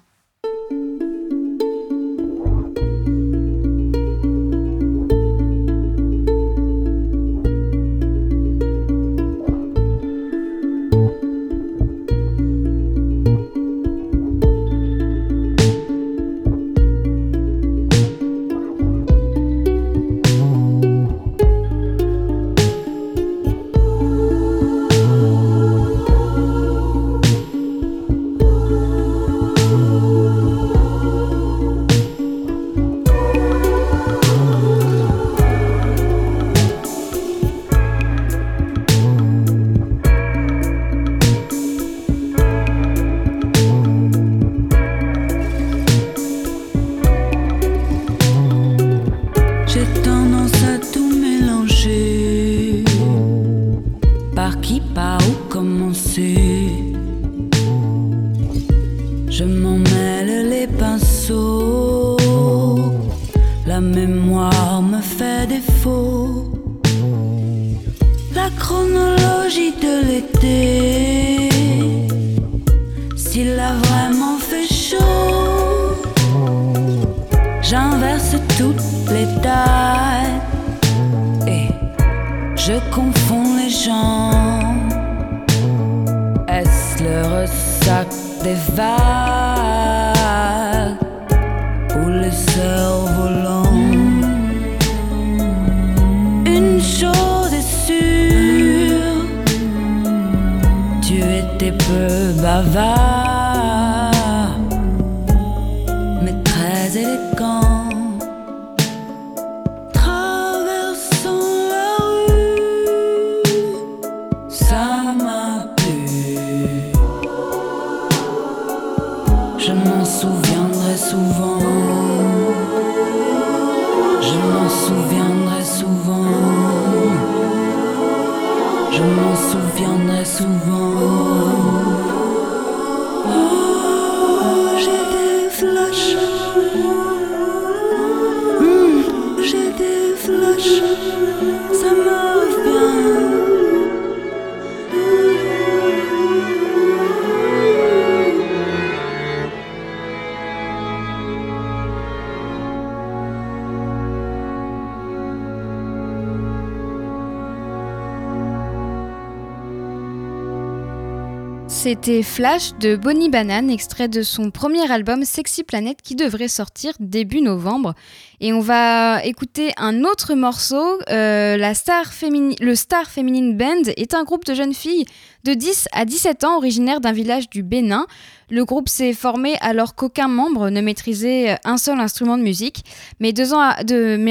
S1: C'était Flash de Bonnie Banane, extrait de son premier album Sexy Planet qui devrait sortir début novembre. Et on va écouter un autre morceau. euh, le Star Feminine Band est un groupe de jeunes filles de 10 à 17 ans originaires d'un village du Bénin. Le groupe s'est formé alors qu'aucun membre ne maîtrisait un seul instrument de musique. Mais,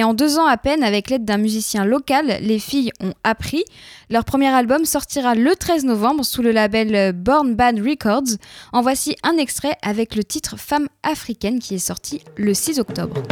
S1: en deux ans à peine, avec l'aide d'un musicien local, les filles ont appris. Leur premier album sortira le 13 novembre sous le label Born Bad Records. En voici un extrait avec le titre Femme africaine qui est sorti le 6 octobre.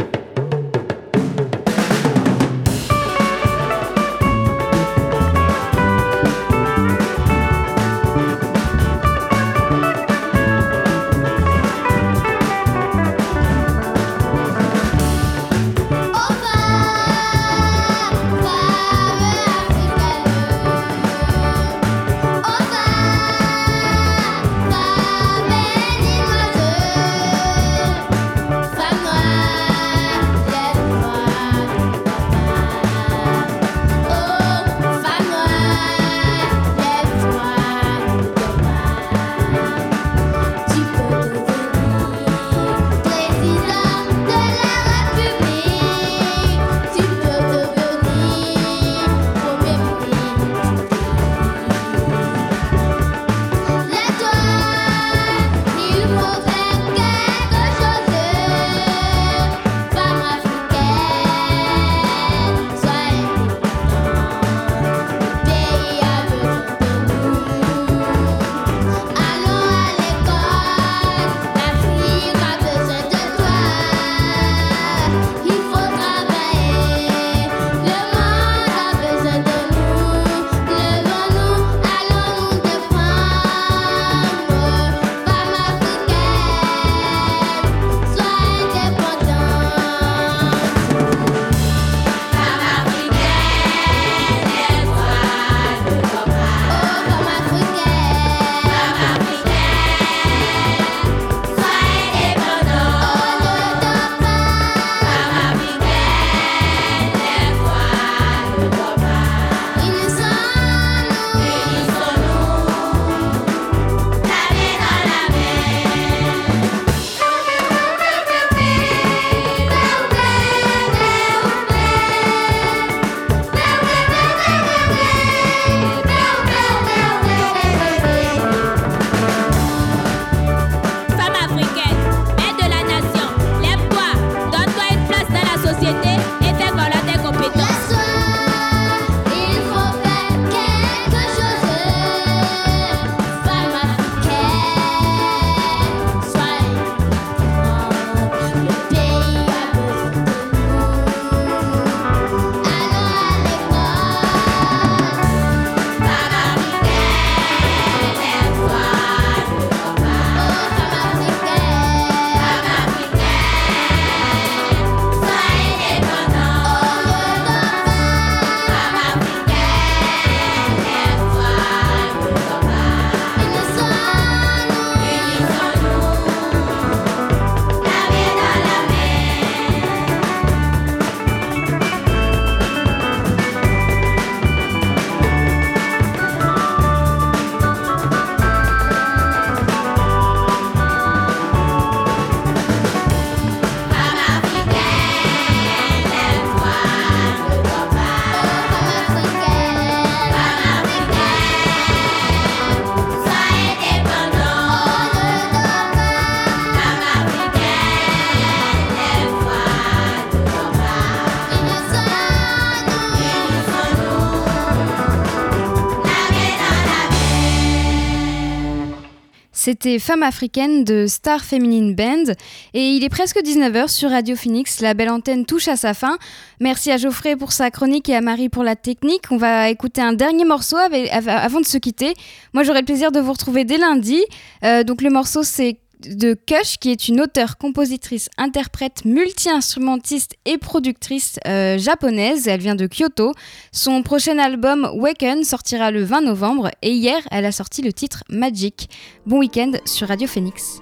S1: C'était Femme africaine de Star Feminine Band. Et il est presque 19h sur Radio Phoenix. La belle antenne touche à sa fin. Merci à Geoffrey pour sa chronique et à Marie pour la technique. On va écouter un dernier morceau avant de se quitter. Moi, j'aurai le plaisir de vous retrouver dès lundi. Euh, donc, le morceau, c'est de Kush, qui est une auteure, compositrice, interprète, multi-instrumentiste et productrice euh, japonaise. Elle vient de Kyoto. Son prochain album Waken sortira le 20 novembre et hier, elle a sorti le titre Magic. Bon week-end sur Radio Phoenix.